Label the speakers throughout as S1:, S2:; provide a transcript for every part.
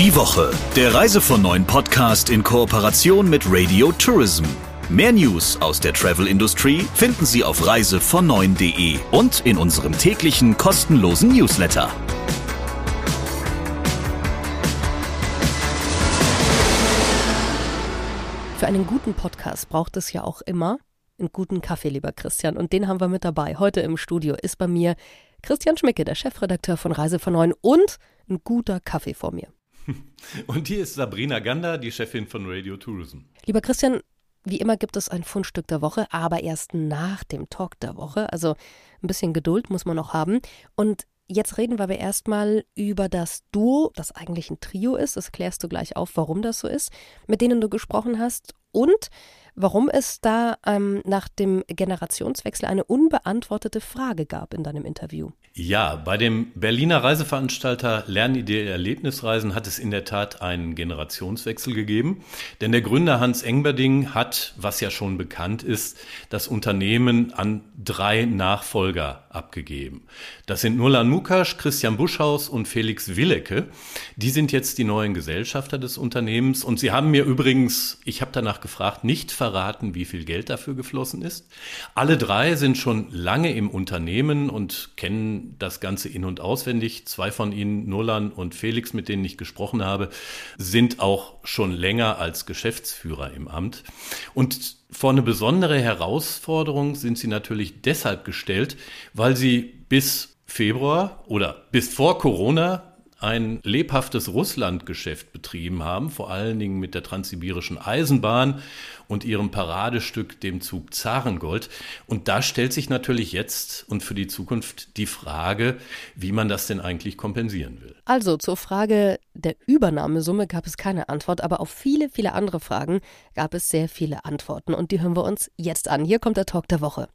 S1: Die Woche, der Reise von neuen Podcast in Kooperation mit Radio Tourism. Mehr News aus der Travel-Industrie finden Sie auf reisevon9.de und in unserem täglichen kostenlosen Newsletter.
S2: Für einen guten Podcast braucht es ja auch immer einen guten Kaffee, lieber Christian. Und den haben wir mit dabei. Heute im Studio ist bei mir Christian Schmicke, der Chefredakteur von Reise von Neun und ein guter Kaffee vor mir.
S3: Und hier ist Sabrina Gander, die Chefin von Radio Tourism.
S2: Lieber Christian, wie immer gibt es ein Fundstück der Woche, aber erst nach dem Talk der Woche. Also ein bisschen Geduld muss man noch haben. Und jetzt reden wir aber erstmal über das Duo, das eigentlich ein Trio ist. Das klärst du gleich auf, warum das so ist, mit denen du gesprochen hast. Und warum es da ähm, nach dem Generationswechsel eine unbeantwortete Frage gab in deinem Interview.
S3: Ja, bei dem Berliner Reiseveranstalter Lernidee Erlebnisreisen hat es in der Tat einen Generationswechsel gegeben. Denn der Gründer Hans Engberding hat, was ja schon bekannt ist, das Unternehmen an drei Nachfolger abgegeben. Das sind Nurlan Mukasch, Christian Buschhaus und Felix Willecke. Die sind jetzt die neuen Gesellschafter des Unternehmens. Und sie haben mir übrigens, ich habe danach gefragt, nicht verraten, wie viel Geld dafür geflossen ist. Alle drei sind schon lange im Unternehmen und kennen das Ganze in- und auswendig. Zwei von ihnen, Nolan und Felix, mit denen ich gesprochen habe, sind auch schon länger als Geschäftsführer im Amt. Und vor eine besondere Herausforderung sind sie natürlich deshalb gestellt, weil sie bis Februar oder bis vor Corona ein lebhaftes Russlandgeschäft betrieben haben, vor allen Dingen mit der transsibirischen Eisenbahn und ihrem Paradestück, dem Zug Zarengold. Und da stellt sich natürlich jetzt und für die Zukunft die Frage, wie man das denn eigentlich kompensieren will.
S2: Also zur Frage der Übernahmesumme gab es keine Antwort, aber auf viele, viele andere Fragen gab es sehr viele Antworten. Und die hören wir uns jetzt an. Hier kommt der Talk der Woche.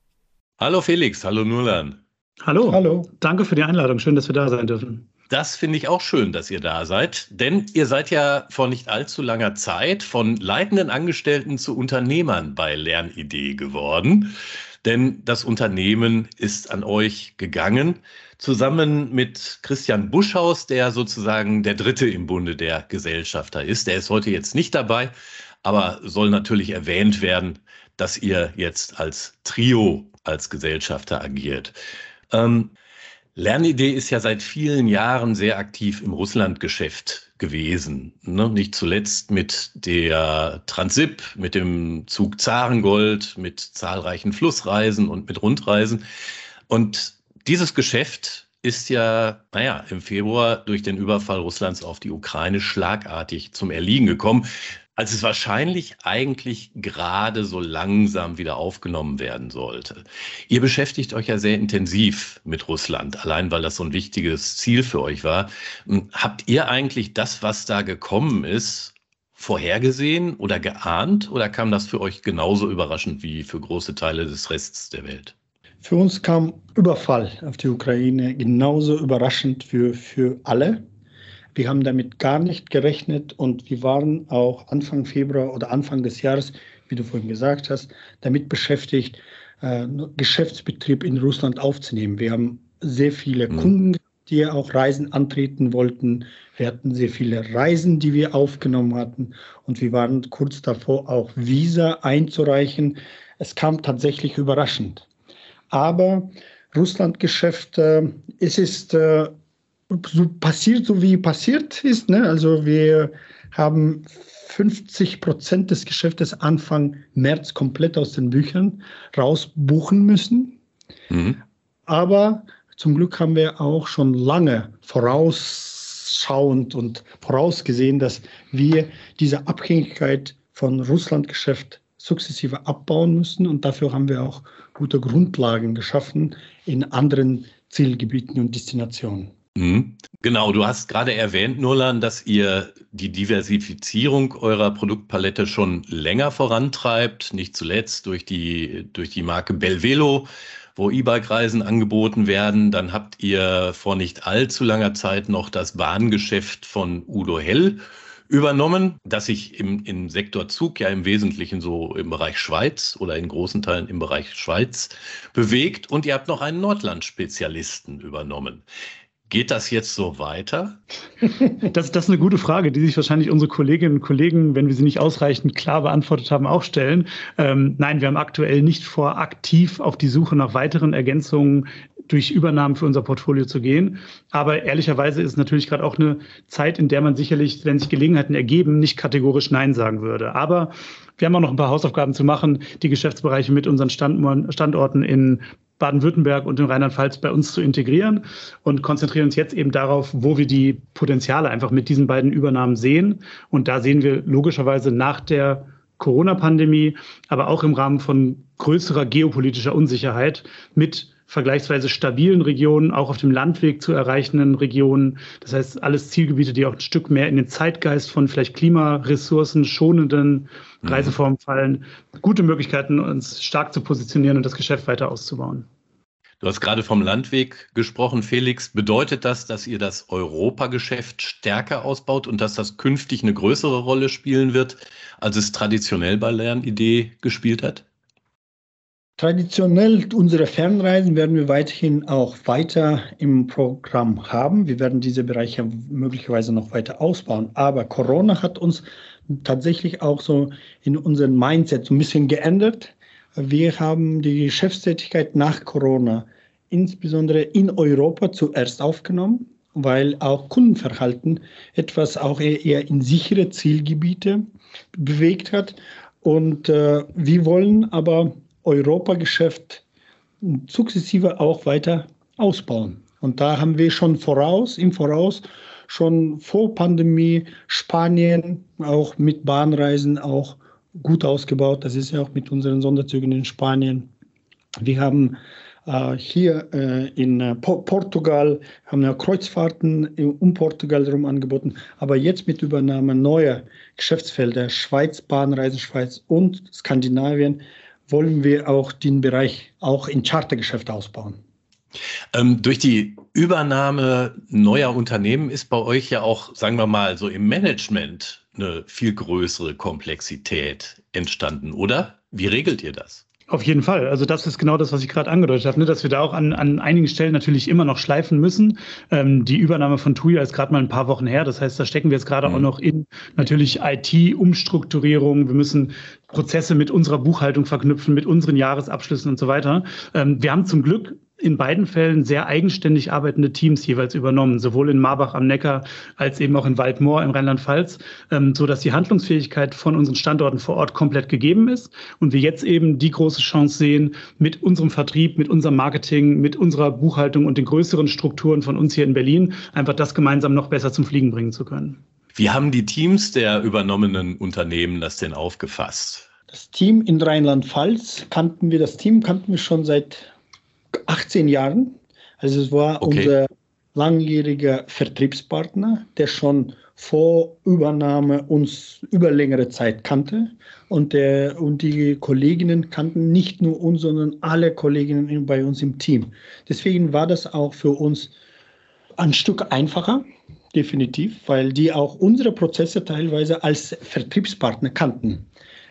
S3: Hallo Felix, hallo Nulan.
S4: Hallo. Hallo. Danke für die Einladung. Schön, dass wir da sein dürfen.
S3: Das finde ich auch schön, dass ihr da seid, denn ihr seid ja vor nicht allzu langer Zeit von leitenden Angestellten zu Unternehmern bei Lernidee geworden. Denn das Unternehmen ist an euch gegangen, zusammen mit Christian Buschhaus, der sozusagen der Dritte im Bunde der Gesellschafter ist. Der ist heute jetzt nicht dabei, aber soll natürlich erwähnt werden, dass ihr jetzt als Trio als Gesellschafter agiert. Ähm, Lernidee ist ja seit vielen Jahren sehr aktiv im Russlandgeschäft gewesen. Ne? Nicht zuletzt mit der Transip, mit dem Zug Zarengold, mit zahlreichen Flussreisen und mit Rundreisen. Und dieses Geschäft ist ja, naja, im Februar durch den Überfall Russlands auf die Ukraine schlagartig zum Erliegen gekommen als es wahrscheinlich eigentlich gerade so langsam wieder aufgenommen werden sollte. Ihr beschäftigt euch ja sehr intensiv mit Russland, allein weil das so ein wichtiges Ziel für euch war. Hm, habt ihr eigentlich das, was da gekommen ist, vorhergesehen oder geahnt oder kam das für euch genauso überraschend wie für große Teile des Rests der Welt?
S4: Für uns kam Überfall auf die Ukraine genauso überraschend für, für alle. Wir haben damit gar nicht gerechnet und wir waren auch Anfang Februar oder Anfang des Jahres, wie du vorhin gesagt hast, damit beschäftigt, äh, Geschäftsbetrieb in Russland aufzunehmen. Wir haben sehr viele mhm. Kunden, die auch Reisen antreten wollten. Wir hatten sehr viele Reisen, die wir aufgenommen hatten und wir waren kurz davor, auch Visa einzureichen. Es kam tatsächlich überraschend. Aber Russlandgeschäft, äh, es ist äh, so passiert, so wie passiert ist. Ne? Also wir haben 50 Prozent des Geschäftes Anfang März komplett aus den Büchern rausbuchen müssen. Mhm. Aber zum Glück haben wir auch schon lange vorausschauend und vorausgesehen, dass wir diese Abhängigkeit von Russlandgeschäft sukzessive abbauen müssen. Und dafür haben wir auch gute Grundlagen geschaffen in anderen Zielgebieten und Destinationen.
S3: Mhm. Genau, du hast gerade erwähnt, Nurlan, dass ihr die Diversifizierung eurer Produktpalette schon länger vorantreibt, nicht zuletzt durch die, durch die Marke Belvelo, wo E-Bike-Reisen angeboten werden. Dann habt ihr vor nicht allzu langer Zeit noch das Bahngeschäft von Udo Hell übernommen, das sich im, im Sektor Zug ja im Wesentlichen so im Bereich Schweiz oder in großen Teilen im Bereich Schweiz bewegt. Und ihr habt noch einen Nordland-Spezialisten übernommen. Geht das jetzt so weiter?
S5: Das, das ist eine gute Frage, die sich wahrscheinlich unsere Kolleginnen und Kollegen, wenn wir sie nicht ausreichend klar beantwortet haben, auch stellen. Ähm, nein, wir haben aktuell nicht vor, aktiv auf die Suche nach weiteren Ergänzungen durch Übernahmen für unser Portfolio zu gehen. Aber ehrlicherweise ist es natürlich gerade auch eine Zeit, in der man sicherlich, wenn sich Gelegenheiten ergeben, nicht kategorisch Nein sagen würde. Aber wir haben auch noch ein paar Hausaufgaben zu machen, die Geschäftsbereiche mit unseren Standorten in Baden-Württemberg und in Rheinland-Pfalz bei uns zu integrieren und konzentrieren uns jetzt eben darauf, wo wir die Potenziale einfach mit diesen beiden Übernahmen sehen. Und da sehen wir logischerweise nach der Corona-Pandemie, aber auch im Rahmen von größerer geopolitischer Unsicherheit mit vergleichsweise stabilen Regionen, auch auf dem Landweg zu erreichenden Regionen. Das heißt, alles Zielgebiete, die auch ein Stück mehr in den Zeitgeist von vielleicht Klimaressourcen schonenden mhm. Reiseformen fallen. Gute Möglichkeiten, uns stark zu positionieren und das Geschäft weiter auszubauen.
S3: Du hast gerade vom Landweg gesprochen, Felix. Bedeutet das, dass ihr das Europageschäft stärker ausbaut und dass das künftig eine größere Rolle spielen wird, als es traditionell bei Lernidee gespielt hat?
S4: Traditionell unsere Fernreisen werden wir weiterhin auch weiter im Programm haben. Wir werden diese Bereiche möglicherweise noch weiter ausbauen. Aber Corona hat uns tatsächlich auch so in unserem Mindset so ein bisschen geändert. Wir haben die Geschäftstätigkeit nach Corona insbesondere in Europa zuerst aufgenommen, weil auch Kundenverhalten etwas auch eher in sichere Zielgebiete bewegt hat. Und äh, wir wollen aber Europageschäft sukzessive auch weiter ausbauen. Und da haben wir schon voraus, im Voraus, schon vor Pandemie Spanien auch mit Bahnreisen auch gut ausgebaut. Das ist ja auch mit unseren Sonderzügen in Spanien. Wir haben äh, hier äh, in äh, Portugal, haben ja Kreuzfahrten um Portugal herum angeboten. Aber jetzt mit Übernahme neuer Geschäftsfelder, Schweiz, Bahnreisen Schweiz und Skandinavien, wollen wir auch den Bereich auch in Chartergeschäft ausbauen.
S3: Ähm, durch die Übernahme neuer Unternehmen ist bei euch ja auch, sagen wir mal, so im Management eine viel größere Komplexität entstanden, oder? Wie regelt ihr das?
S5: Auf jeden Fall. Also das ist genau das, was ich gerade angedeutet habe, ne? dass wir da auch an, an einigen Stellen natürlich immer noch schleifen müssen. Ähm, die Übernahme von Tuya ist gerade mal ein paar Wochen her. Das heißt, da stecken wir jetzt gerade mhm. auch noch in natürlich IT-Umstrukturierung. Wir müssen Prozesse mit unserer Buchhaltung verknüpfen, mit unseren Jahresabschlüssen und so weiter. Ähm, wir haben zum Glück in beiden Fällen sehr eigenständig arbeitende Teams jeweils übernommen, sowohl in Marbach am Neckar als eben auch in Waldmoor im Rheinland-Pfalz, ähm, so dass die Handlungsfähigkeit von unseren Standorten vor Ort komplett gegeben ist und wir jetzt eben die große Chance sehen, mit unserem Vertrieb, mit unserem Marketing, mit unserer Buchhaltung und den größeren Strukturen von uns hier in Berlin einfach das gemeinsam noch besser zum Fliegen bringen zu können.
S3: Wie haben die Teams der übernommenen Unternehmen das denn aufgefasst?
S4: Das Team in Rheinland-Pfalz kannten wir, das Team kannten wir schon seit 18 Jahren. Also es war okay. unser langjähriger Vertriebspartner, der schon vor Übernahme uns über längere Zeit kannte. Und, der, und die Kolleginnen kannten nicht nur uns, sondern alle Kolleginnen bei uns im Team. Deswegen war das auch für uns ein Stück einfacher, definitiv, weil die auch unsere Prozesse teilweise als Vertriebspartner kannten.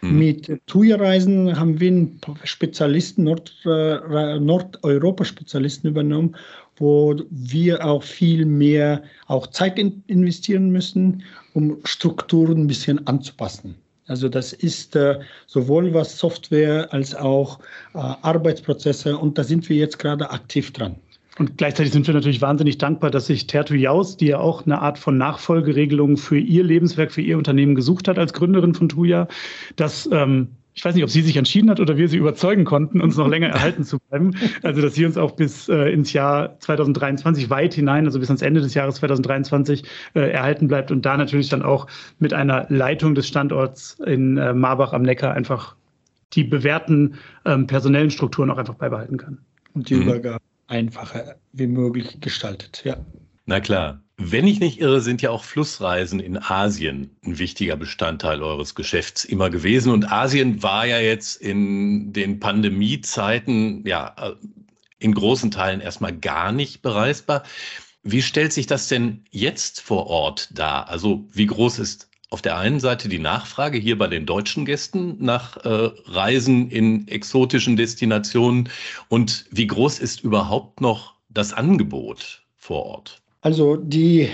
S4: Mhm. Mit TUI-Reisen haben wir einen Spezialisten, Nord, äh, Nordeuropa-Spezialisten übernommen, wo wir auch viel mehr auch Zeit in, investieren müssen, um Strukturen ein bisschen anzupassen. Also das ist äh, sowohl was Software als auch äh, Arbeitsprozesse und da sind wir jetzt gerade aktiv dran.
S5: Und gleichzeitig sind wir natürlich wahnsinnig dankbar, dass sich Tertu Jaus, die ja auch eine Art von Nachfolgeregelung für ihr Lebenswerk, für ihr Unternehmen gesucht hat als Gründerin von Tuya, dass ähm, ich weiß nicht, ob sie sich entschieden hat oder wir sie überzeugen konnten, uns noch länger erhalten zu bleiben. Also, dass sie uns auch bis äh, ins Jahr 2023 weit hinein, also bis ans Ende des Jahres 2023 äh, erhalten bleibt und da natürlich dann auch mit einer Leitung des Standorts in äh, Marbach am Neckar einfach die bewährten ähm, personellen Strukturen auch einfach beibehalten kann.
S4: Und die mhm. Übergabe einfacher wie möglich gestaltet, ja.
S3: Na klar. Wenn ich nicht irre, sind ja auch Flussreisen in Asien ein wichtiger Bestandteil eures Geschäfts immer gewesen. Und Asien war ja jetzt in den Pandemiezeiten ja in großen Teilen erstmal gar nicht bereisbar. Wie stellt sich das denn jetzt vor Ort dar? Also wie groß ist auf der einen Seite die Nachfrage hier bei den deutschen Gästen nach äh, Reisen in exotischen Destinationen und wie groß ist überhaupt noch das Angebot vor Ort?
S4: Also die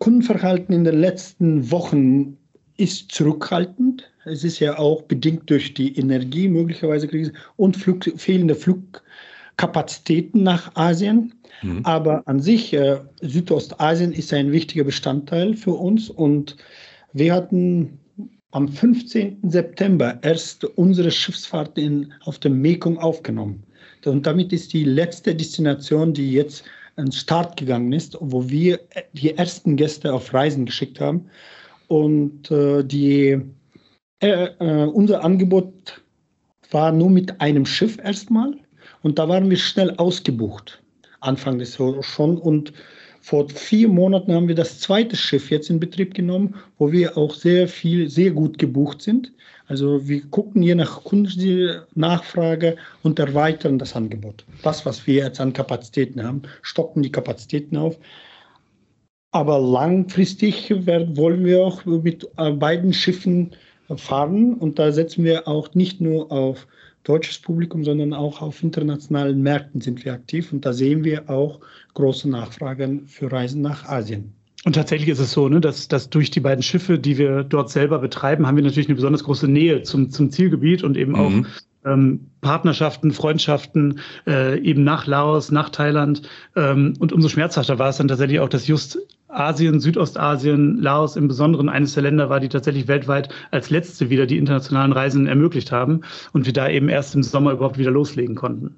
S4: Kundenverhalten in den letzten Wochen ist zurückhaltend. Es ist ja auch bedingt durch die Energie möglicherweise Krise und Flug, fehlende Flugkapazitäten nach Asien. Mhm. Aber an sich, äh, Südostasien ist ein wichtiger Bestandteil für uns und wir hatten am 15. September erst unsere Schiffsfahrt in, auf dem Mekong aufgenommen. Und damit ist die letzte Destination, die jetzt an Start gegangen ist, wo wir die ersten Gäste auf Reisen geschickt haben. Und äh, die, äh, äh, unser Angebot war nur mit einem Schiff erstmal. Und da waren wir schnell ausgebucht. Anfang des Jahres schon. Und vor vier Monaten haben wir das zweite Schiff jetzt in Betrieb genommen, wo wir auch sehr viel, sehr gut gebucht sind. Also wir gucken je nach Kundennachfrage und erweitern das Angebot. Das, was wir jetzt an Kapazitäten haben, stocken die Kapazitäten auf. Aber langfristig wollen wir auch mit äh, beiden Schiffen fahren und da setzen wir auch nicht nur auf deutsches Publikum, sondern auch auf internationalen Märkten sind wir aktiv und da sehen wir auch große Nachfragen für Reisen nach Asien.
S5: Und tatsächlich ist es so, ne, dass, dass durch die beiden Schiffe, die wir dort selber betreiben, haben wir natürlich eine besonders große Nähe zum, zum Zielgebiet und eben mhm. auch ähm, Partnerschaften, Freundschaften äh, eben nach Laos, nach Thailand. Ähm, und umso schmerzhafter war es dann tatsächlich auch, dass just Asien, Südostasien, Laos im Besonderen eines der Länder war, die tatsächlich weltweit als letzte wieder die internationalen Reisen ermöglicht haben und wir da eben erst im Sommer überhaupt wieder loslegen konnten.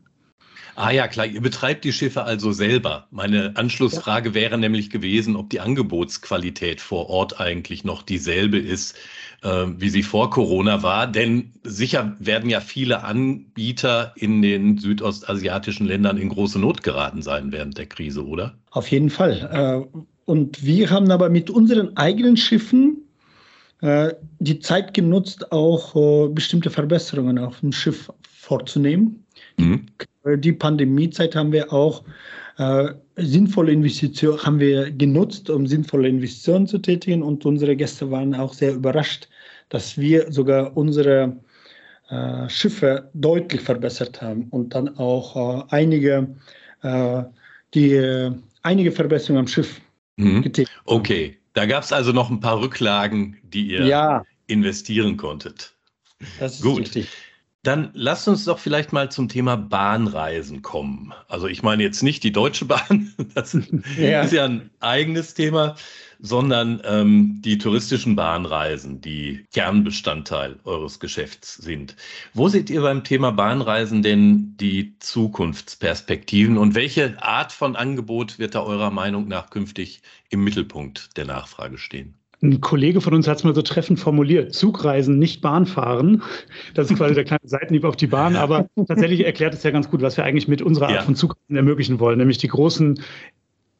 S3: Ah ja, klar, ihr betreibt die Schiffe also selber. Meine Anschlussfrage ja. wäre nämlich gewesen, ob die Angebotsqualität vor Ort eigentlich noch dieselbe ist, äh, wie sie vor Corona war. Denn sicher werden ja viele Anbieter in den südostasiatischen Ländern in große Not geraten sein während der Krise, oder?
S4: Auf jeden Fall. Äh, und wir haben aber mit unseren eigenen Schiffen äh, die Zeit genutzt, auch äh, bestimmte Verbesserungen auf dem Schiff vorzunehmen. Mhm. Die Pandemiezeit haben wir auch äh, sinnvolle Investitionen haben wir genutzt, um sinnvolle Investitionen zu tätigen. Und unsere Gäste waren auch sehr überrascht, dass wir sogar unsere äh, Schiffe deutlich verbessert haben und dann auch äh, einige, äh, die, einige Verbesserungen am Schiff
S3: Mhm. Okay, da gab es also noch ein paar Rücklagen, die ihr ja. investieren konntet.
S4: Das ist Gut. richtig.
S3: Dann lasst uns doch vielleicht mal zum Thema Bahnreisen kommen. Also ich meine jetzt nicht die Deutsche Bahn, das ja. ist ja ein eigenes Thema, sondern ähm, die touristischen Bahnreisen, die Kernbestandteil eures Geschäfts sind. Wo seht ihr beim Thema Bahnreisen denn die Zukunftsperspektiven und welche Art von Angebot wird da eurer Meinung nach künftig im Mittelpunkt der Nachfrage stehen?
S5: Ein Kollege von uns hat es mal so treffend formuliert, Zugreisen, nicht Bahnfahren. Das ist quasi der kleine Seitenhieb auf die Bahn, aber tatsächlich erklärt es ja ganz gut, was wir eigentlich mit unserer Art ja. von Zugreisen ermöglichen wollen, nämlich die großen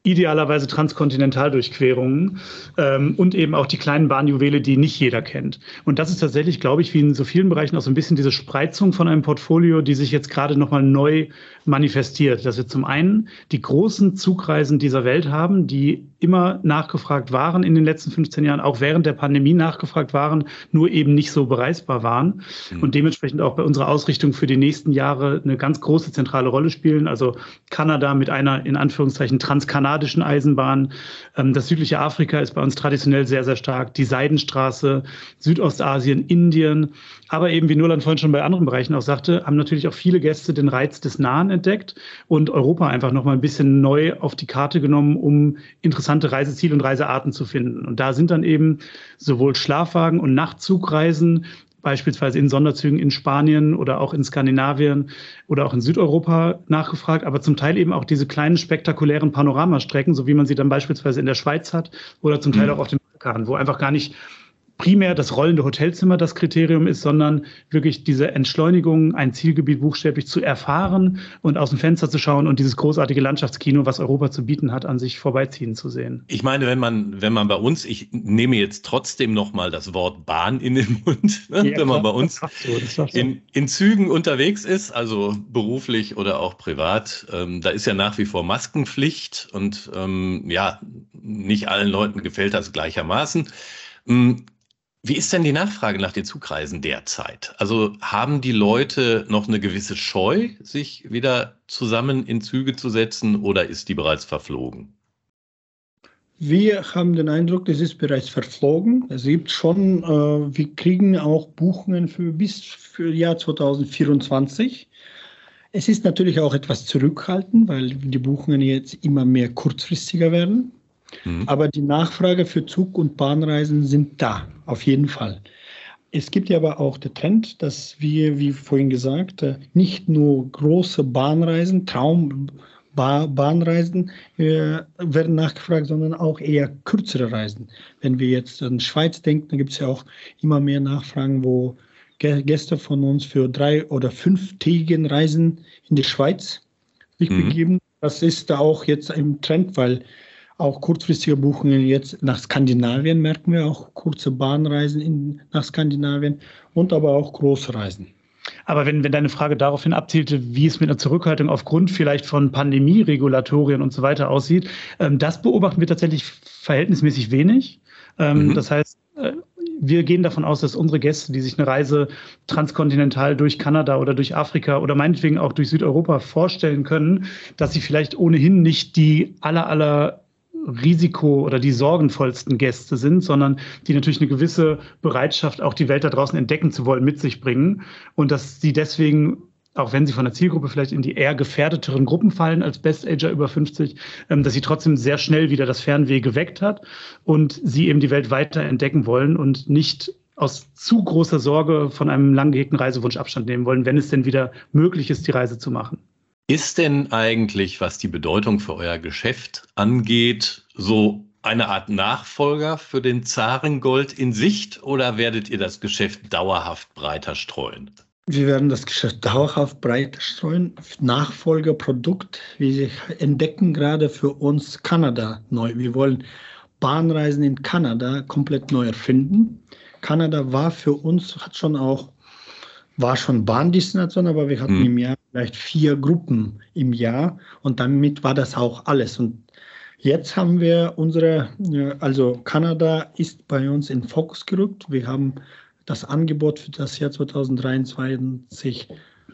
S5: idealerweise Transkontinentaldurchquerungen ähm, und eben auch die kleinen Bahnjuwele, die nicht jeder kennt. Und das ist tatsächlich, glaube ich, wie in so vielen Bereichen auch so ein bisschen diese Spreizung von einem Portfolio, die sich jetzt gerade nochmal neu manifestiert. Dass wir zum einen die großen Zugreisen dieser Welt haben, die immer nachgefragt waren in den letzten 15 Jahren, auch während der Pandemie nachgefragt waren, nur eben nicht so bereisbar waren mhm. und dementsprechend auch bei unserer Ausrichtung für die nächsten Jahre eine ganz große zentrale Rolle spielen. Also Kanada mit einer in Anführungszeichen transkanadischen kanadischen Eisenbahn. Ähm, das südliche Afrika ist bei uns traditionell sehr, sehr stark. Die Seidenstraße, Südostasien, Indien. Aber eben, wie Nolan vorhin schon bei anderen Bereichen auch sagte, haben natürlich auch viele Gäste den Reiz des Nahen entdeckt und Europa einfach nochmal ein bisschen neu auf die Karte genommen, um interessante Reiseziele und Reisearten zu finden. Und da sind dann eben sowohl Schlafwagen und Nachtzugreisen beispielsweise in Sonderzügen in Spanien oder auch in Skandinavien oder auch in Südeuropa nachgefragt, aber zum Teil eben auch diese kleinen spektakulären Panoramastrecken, so wie man sie dann beispielsweise in der Schweiz hat oder zum Teil mhm. auch auf dem Balkan, wo einfach gar nicht primär das rollende Hotelzimmer das Kriterium ist, sondern wirklich diese Entschleunigung, ein Zielgebiet buchstäblich zu erfahren und aus dem Fenster zu schauen und dieses großartige Landschaftskino, was Europa zu bieten hat, an sich vorbeiziehen zu sehen.
S3: Ich meine, wenn man, wenn man bei uns, ich nehme jetzt trotzdem nochmal das Wort Bahn in den Mund, ne? ja, wenn man bei uns so, in, in Zügen unterwegs ist, also beruflich oder auch privat, ähm, da ist ja nach wie vor Maskenpflicht und ähm, ja, nicht allen Leuten gefällt das gleichermaßen. Wie ist denn die Nachfrage nach den Zugreisen derzeit? Also haben die Leute noch eine gewisse Scheu, sich wieder zusammen in Züge zu setzen oder ist die bereits verflogen?
S4: Wir haben den Eindruck, das ist bereits verflogen. Es gibt schon, äh, wir kriegen auch Buchungen für bis für Jahr 2024. Es ist natürlich auch etwas zurückhaltend, weil die Buchungen jetzt immer mehr kurzfristiger werden. Mhm. Aber die Nachfrage für Zug- und Bahnreisen sind da, auf jeden Fall. Es gibt ja aber auch den Trend, dass wir, wie vorhin gesagt, äh, nicht nur große Bahnreisen, Traum, Bahnreisen äh, werden nachgefragt, sondern auch eher kürzere Reisen. Wenn wir jetzt an die Schweiz denken, dann gibt es ja auch immer mehr Nachfragen, wo Gäste von uns für drei oder fünftägigen Reisen in die Schweiz sich mhm. begeben. Das ist da auch jetzt im Trend, weil auch kurzfristige Buchungen jetzt nach Skandinavien merken wir auch kurze Bahnreisen in, nach Skandinavien und aber auch Großreisen.
S5: Aber wenn, wenn deine Frage daraufhin abzielte, wie es mit einer Zurückhaltung aufgrund vielleicht von Pandemieregulatorien und so weiter aussieht, ähm, das beobachten wir tatsächlich verhältnismäßig wenig. Ähm, mhm. Das heißt, äh, wir gehen davon aus, dass unsere Gäste, die sich eine Reise transkontinental durch Kanada oder durch Afrika oder meinetwegen auch durch Südeuropa vorstellen können, dass sie vielleicht ohnehin nicht die aller, aller Risiko oder die sorgenvollsten Gäste sind, sondern die natürlich eine gewisse Bereitschaft, auch die Welt da draußen entdecken zu wollen, mit sich bringen. Und dass sie deswegen auch wenn sie von der Zielgruppe vielleicht in die eher gefährdeteren Gruppen fallen als Best-Ager über 50, ähm, dass sie trotzdem sehr schnell wieder das Fernweh geweckt hat und sie eben die Welt weiter entdecken wollen und nicht aus zu großer Sorge von einem lang gehegten Reisewunsch Abstand nehmen wollen, wenn es denn wieder möglich ist, die Reise zu machen.
S3: Ist denn eigentlich, was die Bedeutung für euer Geschäft angeht, so eine Art Nachfolger für den Zarengold in Sicht oder werdet ihr das Geschäft dauerhaft breiter streuen?
S4: Wir werden das Geschäft dauerhaft breiter streuen. Nachfolgerprodukt. Wir entdecken gerade für uns Kanada neu. Wir wollen Bahnreisen in Kanada komplett neu erfinden. Kanada war für uns, hat schon auch war schon Bahndestination, aber wir hatten mhm. im Jahr vielleicht vier Gruppen im Jahr und damit war das auch alles. Und jetzt haben wir unsere, äh, also Kanada ist bei uns in Fokus gerückt. Wir haben das Angebot für das Jahr 2023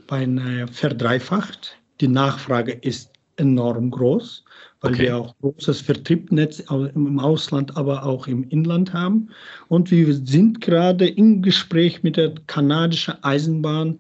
S4: beinahe verdreifacht. Die Nachfrage ist enorm groß weil okay. wir auch großes Vertriebnetz im Ausland, aber auch im Inland haben. Und wir sind gerade im Gespräch mit der kanadischen Eisenbahn,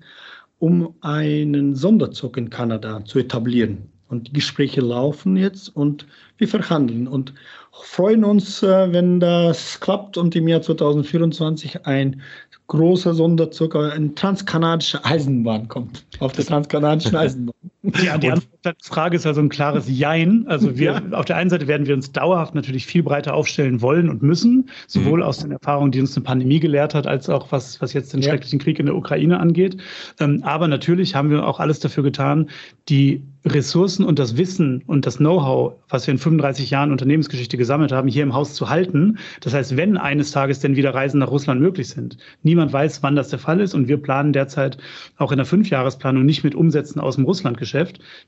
S4: um einen Sonderzug in Kanada zu etablieren. Und die Gespräche laufen jetzt und wir verhandeln und freuen uns, äh, wenn das klappt und im Jahr 2024 ein großer Sonderzug, eine transkanadische Eisenbahn kommt, auf der transkanadischen Eisenbahn.
S5: Ja, die Antwort der Frage ist also ein klares Jein. Also wir, ja. auf der einen Seite werden wir uns dauerhaft natürlich viel breiter aufstellen wollen und müssen, sowohl mhm. aus den Erfahrungen, die uns eine Pandemie gelehrt hat, als auch was, was jetzt den ja. schrecklichen Krieg in der Ukraine angeht. Ähm, aber natürlich haben wir auch alles dafür getan, die Ressourcen und das Wissen und das Know-how, was wir in 35 Jahren Unternehmensgeschichte gesammelt haben, hier im Haus zu halten. Das heißt, wenn eines Tages denn wieder Reisen nach Russland möglich sind, niemand weiß, wann das der Fall ist und wir planen derzeit auch in der Fünfjahresplanung nicht mit Umsätzen aus dem Russlandgeschäft.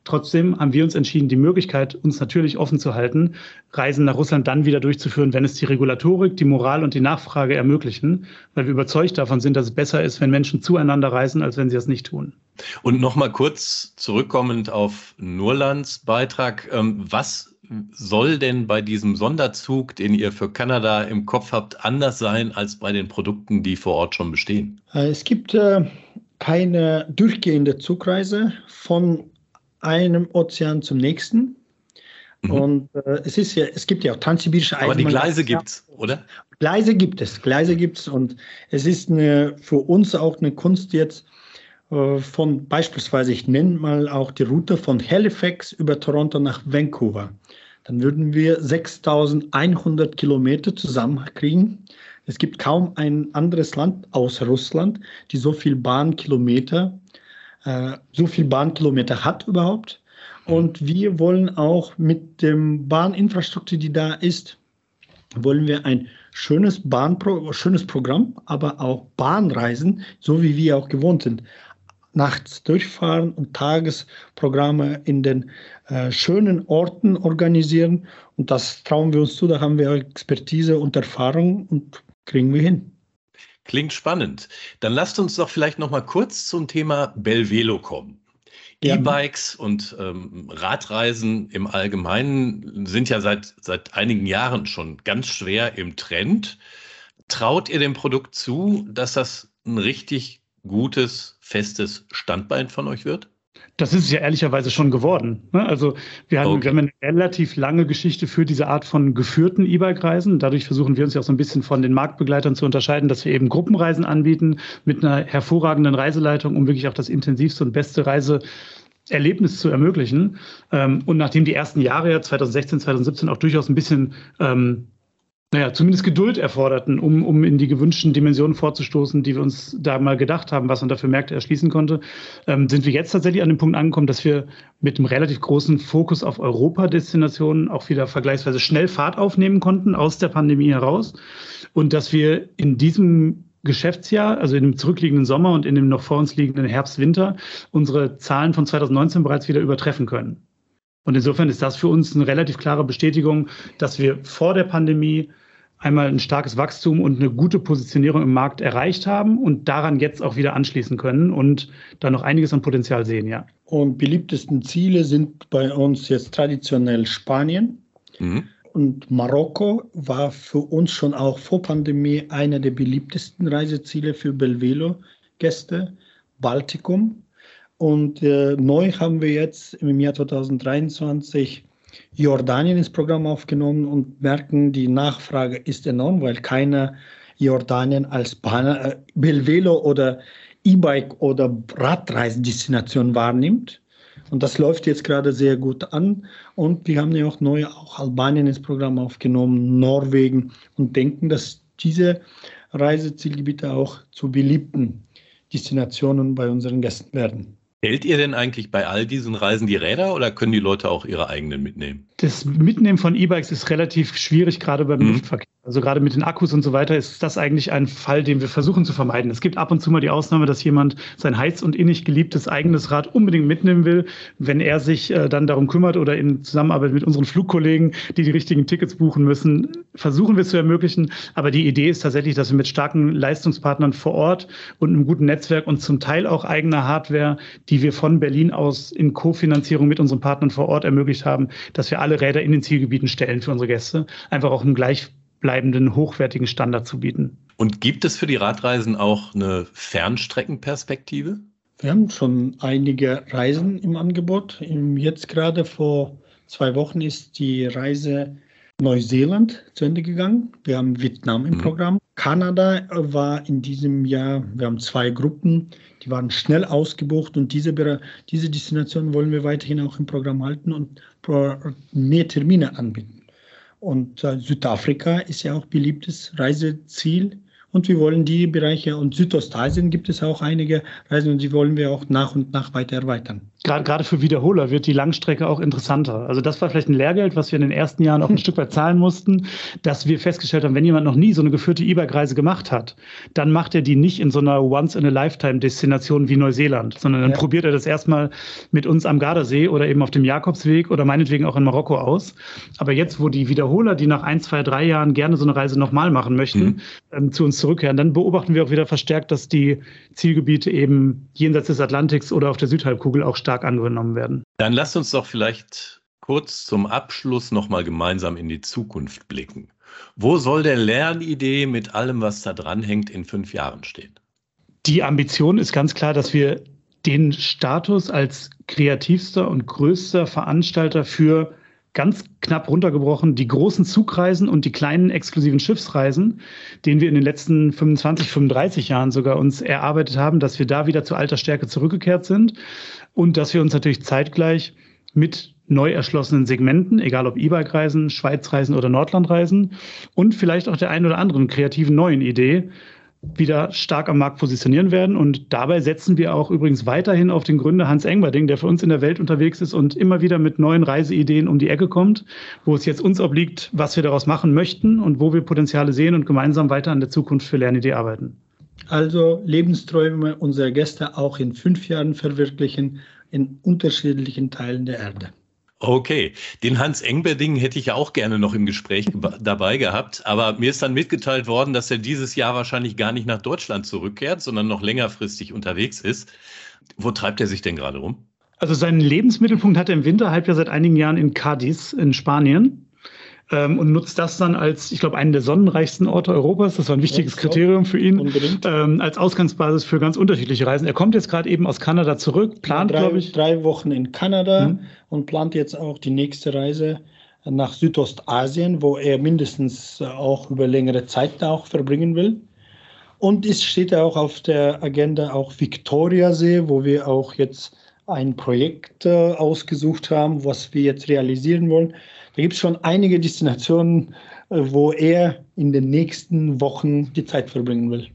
S5: Trotzdem haben wir uns entschieden, die Möglichkeit, uns natürlich offen zu halten, Reisen nach Russland dann wieder durchzuführen, wenn es die Regulatorik, die Moral und die Nachfrage ermöglichen, weil wir überzeugt davon sind, dass es besser ist, wenn Menschen zueinander reisen, als wenn sie das nicht tun.
S3: Und nochmal kurz zurückkommend auf Nurlands Beitrag. Ähm, was soll denn bei diesem Sonderzug, den ihr für Kanada im Kopf habt, anders sein als bei den Produkten, die vor Ort schon bestehen?
S4: Äh, es gibt äh, keine durchgehende Zugreise von einem Ozean zum nächsten. Mhm. Und äh, es ist ja, es gibt ja auch transsibirische
S3: Eisenbahn. Aber die Gleise gibt es, oder?
S4: Gleise gibt es, Gleise gibt es und es ist eine, für uns auch eine Kunst jetzt äh, von beispielsweise, ich nenne mal auch die Route von Halifax über Toronto nach Vancouver. Dann würden wir 6100 Kilometer zusammenkriegen. Es gibt kaum ein anderes Land außer Russland, die so viel Bahnkilometer, äh, so viel Bahnkilometer hat überhaupt. Und wir wollen auch mit dem Bahninfrastruktur, die da ist, wollen wir ein schönes Bahnpro schönes Programm, aber auch Bahnreisen, so wie wir auch gewohnt sind nachts durchfahren und Tagesprogramme in den äh, schönen Orten organisieren. Und das trauen wir uns zu, da haben wir Expertise und Erfahrung und kriegen wir hin.
S3: Klingt spannend. Dann lasst uns doch vielleicht noch mal kurz zum Thema Belvelo kommen. Ja. E-Bikes und ähm, Radreisen im Allgemeinen sind ja seit, seit einigen Jahren schon ganz schwer im Trend. Traut ihr dem Produkt zu, dass das ein richtig gutes, festes Standbein von euch wird?
S5: Das ist es ja ehrlicherweise schon geworden. Ne? Also wir haben, okay. wir haben eine relativ lange Geschichte für diese Art von geführten E-Bike-Reisen. Dadurch versuchen wir uns ja auch so ein bisschen von den Marktbegleitern zu unterscheiden, dass wir eben Gruppenreisen anbieten mit einer hervorragenden Reiseleitung, um wirklich auch das intensivste und beste Reiseerlebnis zu ermöglichen. Ähm, und nachdem die ersten Jahre ja 2016, 2017 auch durchaus ein bisschen ähm, naja, zumindest Geduld erforderten, um, um in die gewünschten Dimensionen vorzustoßen, die wir uns da mal gedacht haben, was man dafür Märkte erschließen konnte, ähm, sind wir jetzt tatsächlich an dem Punkt angekommen, dass wir mit einem relativ großen Fokus auf Europa-Destinationen auch wieder vergleichsweise schnell Fahrt aufnehmen konnten aus der Pandemie heraus und dass wir in diesem Geschäftsjahr, also in dem zurückliegenden Sommer und in dem noch vor uns liegenden Herbst-Winter, unsere Zahlen von 2019 bereits wieder übertreffen können. Und insofern ist das für uns eine relativ klare Bestätigung, dass wir vor der Pandemie einmal ein starkes Wachstum und eine gute Positionierung im Markt erreicht haben und daran jetzt auch wieder anschließen können und da noch einiges an Potenzial sehen, ja.
S4: Und beliebtesten Ziele sind bei uns jetzt traditionell Spanien. Mhm. Und Marokko war für uns schon auch vor Pandemie einer der beliebtesten Reiseziele für Belvelo-Gäste. Baltikum. Und äh, neu haben wir jetzt im Jahr 2023 Jordanien ins Programm aufgenommen und merken, die Nachfrage ist enorm, weil keiner Jordanien als Bahn, äh, Belvelo oder E-Bike oder Radreisendestination wahrnimmt. Und das läuft jetzt gerade sehr gut an. Und wir haben ja auch neu auch Albanien ins Programm aufgenommen, Norwegen und denken, dass diese Reisezielgebiete auch zu beliebten Destinationen bei unseren Gästen werden.
S3: Hält ihr denn eigentlich bei all diesen Reisen die Räder oder können die Leute auch ihre eigenen mitnehmen?
S5: Das Mitnehmen von E-Bikes ist relativ schwierig, gerade beim mhm. Luftverkehr. Also gerade mit den Akkus und so weiter ist das eigentlich ein Fall, den wir versuchen zu vermeiden. Es gibt ab und zu mal die Ausnahme, dass jemand sein heiß und innig geliebtes eigenes Rad unbedingt mitnehmen will. Wenn er sich äh, dann darum kümmert oder in Zusammenarbeit mit unseren Flugkollegen, die die richtigen Tickets buchen müssen, versuchen wir es zu ermöglichen. Aber die Idee ist tatsächlich, dass wir mit starken Leistungspartnern vor Ort und einem guten Netzwerk und zum Teil auch eigener Hardware, die wir von Berlin aus in Kofinanzierung mit unseren Partnern vor Ort ermöglicht haben, dass wir alle Räder in den Zielgebieten stellen für unsere Gäste. Einfach auch im gleich bleibenden, hochwertigen Standard zu bieten.
S3: Und gibt es für die Radreisen auch eine Fernstreckenperspektive?
S4: Wir haben schon einige Reisen im Angebot. Jetzt gerade vor zwei Wochen ist die Reise Neuseeland zu Ende gegangen. Wir haben Vietnam im mhm. Programm. Kanada war in diesem Jahr, wir haben zwei Gruppen, die waren schnell ausgebucht und diese, diese Destination wollen wir weiterhin auch im Programm halten und mehr Termine anbieten. Und äh, Südafrika ist ja auch beliebtes Reiseziel. Und wir wollen die Bereiche und Südostasien gibt es auch einige Reisen und die wollen wir auch nach und nach weiter erweitern
S5: gerade, gerade für Wiederholer wird die Langstrecke auch interessanter. Also das war vielleicht ein Lehrgeld, was wir in den ersten Jahren auch ein Stück weit zahlen mussten, dass wir festgestellt haben, wenn jemand noch nie so eine geführte E-Bike-Reise gemacht hat, dann macht er die nicht in so einer Once-in-a-Lifetime-Destination wie Neuseeland, sondern dann ja. probiert er das erstmal mit uns am Gardasee oder eben auf dem Jakobsweg oder meinetwegen auch in Marokko aus. Aber jetzt, wo die Wiederholer, die nach ein, zwei, drei Jahren gerne so eine Reise nochmal machen möchten, mhm. ähm, zu uns zurückkehren, dann beobachten wir auch wieder verstärkt, dass die Zielgebiete eben jenseits des Atlantiks oder auf der Südhalbkugel auch stark angenommen werden.
S3: Dann lasst uns doch vielleicht kurz zum Abschluss nochmal gemeinsam in die Zukunft blicken. Wo soll der Lernidee mit allem, was da dran hängt, in fünf Jahren stehen?
S5: Die Ambition ist ganz klar, dass wir den Status als kreativster und größter Veranstalter für ganz knapp runtergebrochen die großen Zugreisen und die kleinen exklusiven Schiffsreisen, den wir in den letzten 25, 35 Jahren sogar uns erarbeitet haben, dass wir da wieder zu alter Stärke zurückgekehrt sind und dass wir uns natürlich zeitgleich mit neu erschlossenen Segmenten, egal ob E-Bike-Reisen, Schweizreisen oder Nordlandreisen und vielleicht auch der einen oder anderen kreativen neuen Idee wieder stark am Markt positionieren werden. Und dabei setzen wir auch übrigens weiterhin auf den Gründer Hans Engberding, der für uns in der Welt unterwegs ist und immer wieder mit neuen Reiseideen um die Ecke kommt, wo es jetzt uns obliegt, was wir daraus machen möchten und wo wir Potenziale sehen und gemeinsam weiter an der Zukunft für Lernidee arbeiten.
S4: Also Lebensträume unserer Gäste auch in fünf Jahren verwirklichen in unterschiedlichen Teilen der Erde.
S3: Okay, den Hans Engberding hätte ich ja auch gerne noch im Gespräch dabei gehabt, aber mir ist dann mitgeteilt worden, dass er dieses Jahr wahrscheinlich gar nicht nach Deutschland zurückkehrt, sondern noch längerfristig unterwegs ist. Wo treibt er sich denn gerade rum?
S5: Also seinen Lebensmittelpunkt hat er im Winterhalbjahr seit einigen Jahren in Cadiz in Spanien ähm, und nutzt das dann als, ich glaube, einen der sonnenreichsten Orte Europas. Das war ein wichtiges ja, Kriterium für ihn, ähm, als Ausgangsbasis für ganz unterschiedliche Reisen. Er kommt jetzt gerade eben aus Kanada zurück, plant, glaube ich.
S4: Drei Wochen in Kanada mhm. und plant jetzt auch die nächste Reise nach Südostasien, wo er mindestens auch über längere Zeit da auch verbringen will. Und es steht auch auf der Agenda auch Viktoriasee, wo wir auch jetzt ein Projekt äh, ausgesucht haben, was wir jetzt realisieren wollen. Da gibt es schon einige Destinationen, äh, wo er in den nächsten Wochen die Zeit verbringen will.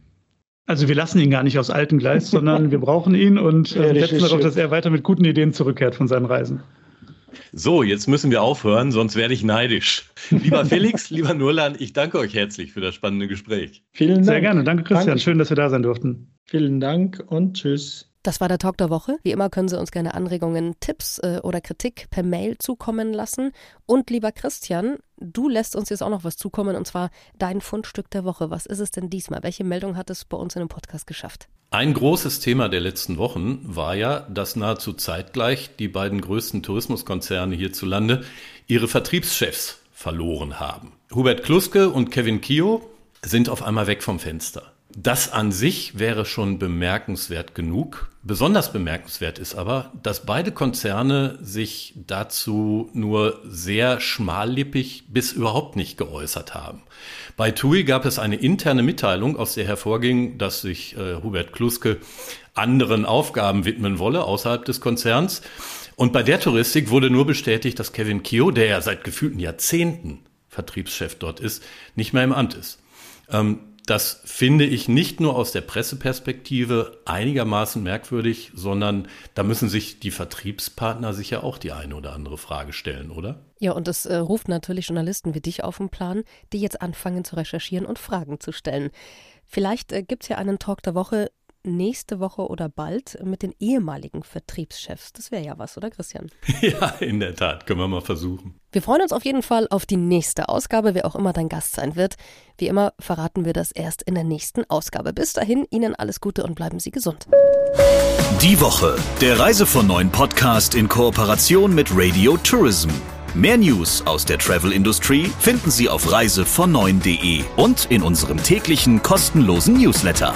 S5: Also wir lassen ihn gar nicht aus alten Gleis, sondern wir brauchen ihn und äh, setzen darauf, dass er weiter mit guten Ideen zurückkehrt von seinen Reisen.
S3: So, jetzt müssen wir aufhören, sonst werde ich neidisch. Lieber Felix, lieber Nurlan, ich danke euch herzlich für das spannende Gespräch.
S5: Vielen Dank. Sehr gerne. Danke, Christian. Danke. Schön, dass wir da sein durften.
S4: Vielen Dank und tschüss.
S2: Das war der Talk der Woche. Wie immer können Sie uns gerne Anregungen, Tipps äh, oder Kritik per Mail zukommen lassen. Und lieber Christian, du lässt uns jetzt auch noch was zukommen und zwar dein Fundstück der Woche. Was ist es denn diesmal? Welche Meldung hat es bei uns in dem Podcast geschafft?
S3: Ein großes Thema der letzten Wochen war ja, dass nahezu zeitgleich die beiden größten Tourismuskonzerne hierzulande ihre Vertriebschefs verloren haben. Hubert Kluske und Kevin Kio sind auf einmal weg vom Fenster. Das an sich wäre schon bemerkenswert genug. Besonders bemerkenswert ist aber, dass beide Konzerne sich dazu nur sehr schmallippig bis überhaupt nicht geäußert haben. Bei TUI gab es eine interne Mitteilung, aus der hervorging, dass sich äh, Hubert Kluske anderen Aufgaben widmen wolle außerhalb des Konzerns. Und bei der Touristik wurde nur bestätigt, dass Kevin Kio, der ja seit gefühlten Jahrzehnten Vertriebschef dort ist, nicht mehr im Amt ist. Ähm, das finde ich nicht nur aus der Presseperspektive einigermaßen merkwürdig, sondern da müssen sich die Vertriebspartner sicher auch die eine oder andere Frage stellen, oder?
S2: Ja, und es äh, ruft natürlich Journalisten wie dich auf den Plan, die jetzt anfangen zu recherchieren und Fragen zu stellen. Vielleicht äh, gibt es ja einen Talk der Woche, nächste Woche oder bald mit den ehemaligen Vertriebschefs. Das wäre ja was, oder Christian?
S3: Ja, in der Tat, können wir mal versuchen.
S2: Wir freuen uns auf jeden Fall auf die nächste Ausgabe, wer auch immer dein Gast sein wird. Wie immer verraten wir das erst in der nächsten Ausgabe. Bis dahin, Ihnen alles Gute und bleiben Sie gesund.
S1: Die Woche, der Reise von neuen Podcast in Kooperation mit Radio Tourism. Mehr News aus der Travel Industry finden Sie auf reisevon9.de und in unserem täglichen kostenlosen Newsletter.